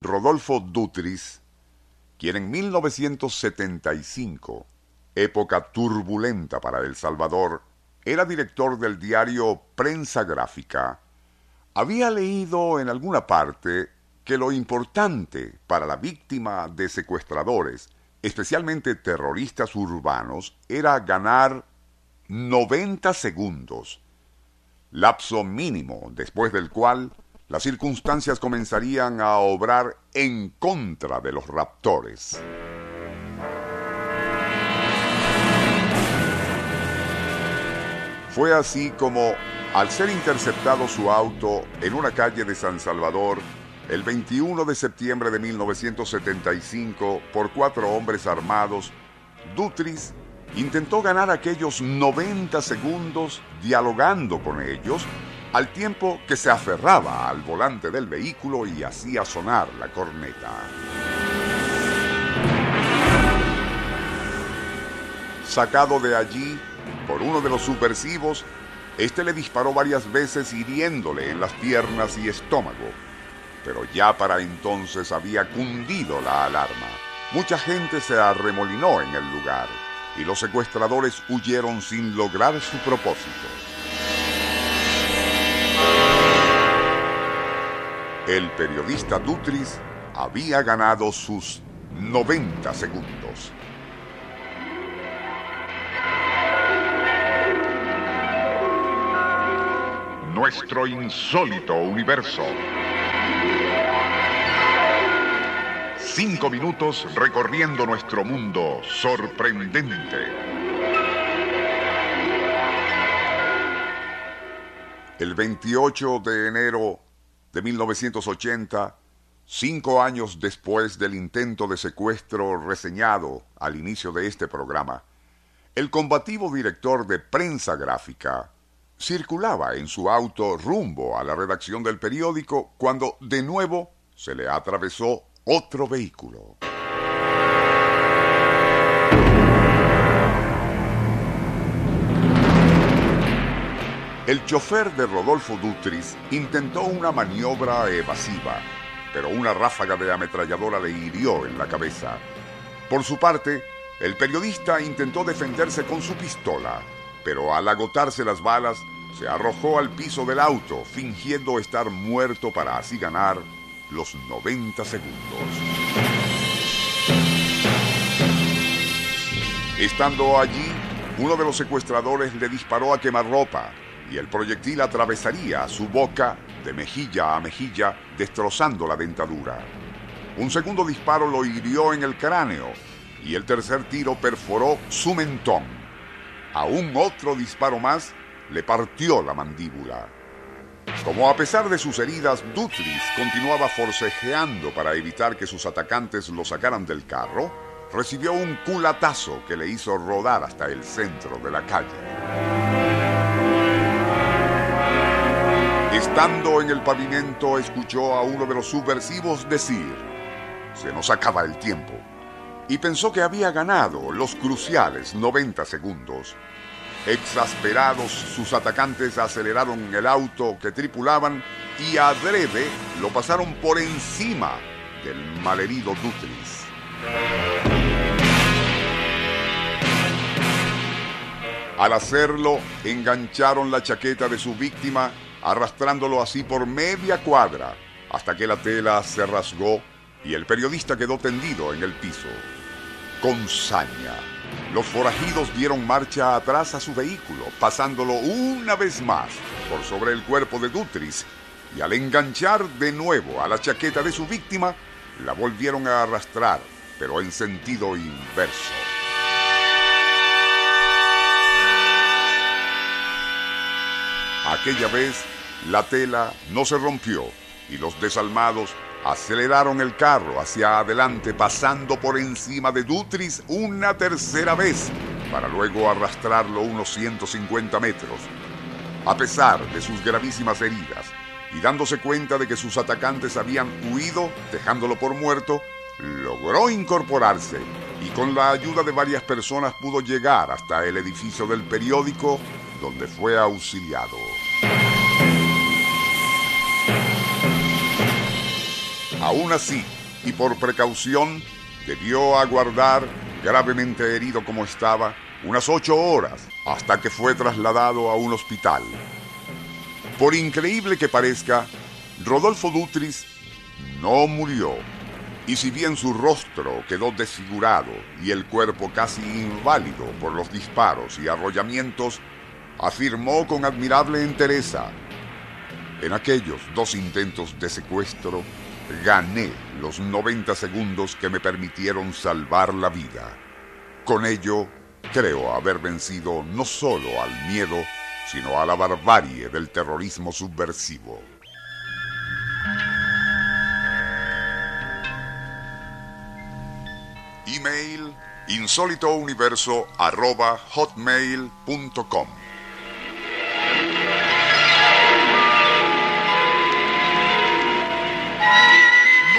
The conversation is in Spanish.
Rodolfo Dutris, quien en 1975, época turbulenta para El Salvador, era director del diario Prensa Gráfica, había leído en alguna parte que lo importante para la víctima de secuestradores, especialmente terroristas urbanos, era ganar 90 segundos, lapso mínimo después del cual las circunstancias comenzarían a obrar en contra de los raptores. Fue así como, al ser interceptado su auto en una calle de San Salvador, el 21 de septiembre de 1975, por cuatro hombres armados, Dutris intentó ganar aquellos 90 segundos dialogando con ellos al tiempo que se aferraba al volante del vehículo y hacía sonar la corneta. Sacado de allí por uno de los subversivos, este le disparó varias veces hiriéndole en las piernas y estómago. Pero ya para entonces había cundido la alarma. Mucha gente se arremolinó en el lugar y los secuestradores huyeron sin lograr su propósito. El periodista Dutris había ganado sus 90 segundos. Nuestro insólito universo. Cinco minutos recorriendo nuestro mundo sorprendente. El 28 de enero de 1980, cinco años después del intento de secuestro reseñado al inicio de este programa, el combativo director de prensa gráfica circulaba en su auto rumbo a la redacción del periódico cuando de nuevo se le atravesó otro vehículo. El chofer de Rodolfo Dutris intentó una maniobra evasiva, pero una ráfaga de ametralladora le hirió en la cabeza. Por su parte, el periodista intentó defenderse con su pistola, pero al agotarse las balas, se arrojó al piso del auto, fingiendo estar muerto para así ganar los 90 segundos. Estando allí, uno de los secuestradores le disparó a quemarropa y el proyectil atravesaría su boca de mejilla a mejilla, destrozando la dentadura. Un segundo disparo lo hirió en el cráneo y el tercer tiro perforó su mentón. A un otro disparo más le partió la mandíbula. Como a pesar de sus heridas, Dutris continuaba forcejeando para evitar que sus atacantes lo sacaran del carro, recibió un culatazo que le hizo rodar hasta el centro de la calle. En el pavimento, escuchó a uno de los subversivos decir, se nos acaba el tiempo, y pensó que había ganado los cruciales 90 segundos. Exasperados, sus atacantes aceleraron el auto que tripulaban y adrede lo pasaron por encima del malherido Dutris. Al hacerlo, engancharon la chaqueta de su víctima arrastrándolo así por media cuadra hasta que la tela se rasgó y el periodista quedó tendido en el piso. Con saña, los forajidos dieron marcha atrás a su vehículo, pasándolo una vez más por sobre el cuerpo de Dutris, y al enganchar de nuevo a la chaqueta de su víctima, la volvieron a arrastrar, pero en sentido inverso. Aquella vez la tela no se rompió y los desalmados aceleraron el carro hacia adelante pasando por encima de Dutris una tercera vez para luego arrastrarlo unos 150 metros. A pesar de sus gravísimas heridas y dándose cuenta de que sus atacantes habían huido dejándolo por muerto, logró incorporarse y con la ayuda de varias personas pudo llegar hasta el edificio del periódico donde fue auxiliado. Aún así, y por precaución, debió aguardar, gravemente herido como estaba, unas ocho horas hasta que fue trasladado a un hospital. Por increíble que parezca, Rodolfo Dutris no murió. Y si bien su rostro quedó desfigurado y el cuerpo casi inválido por los disparos y arrollamientos, afirmó con admirable entereza, en aquellos dos intentos de secuestro, gané los 90 segundos que me permitieron salvar la vida. Con ello, creo haber vencido no solo al miedo, sino a la barbarie del terrorismo subversivo. Email insólitouniverso.hotmail.com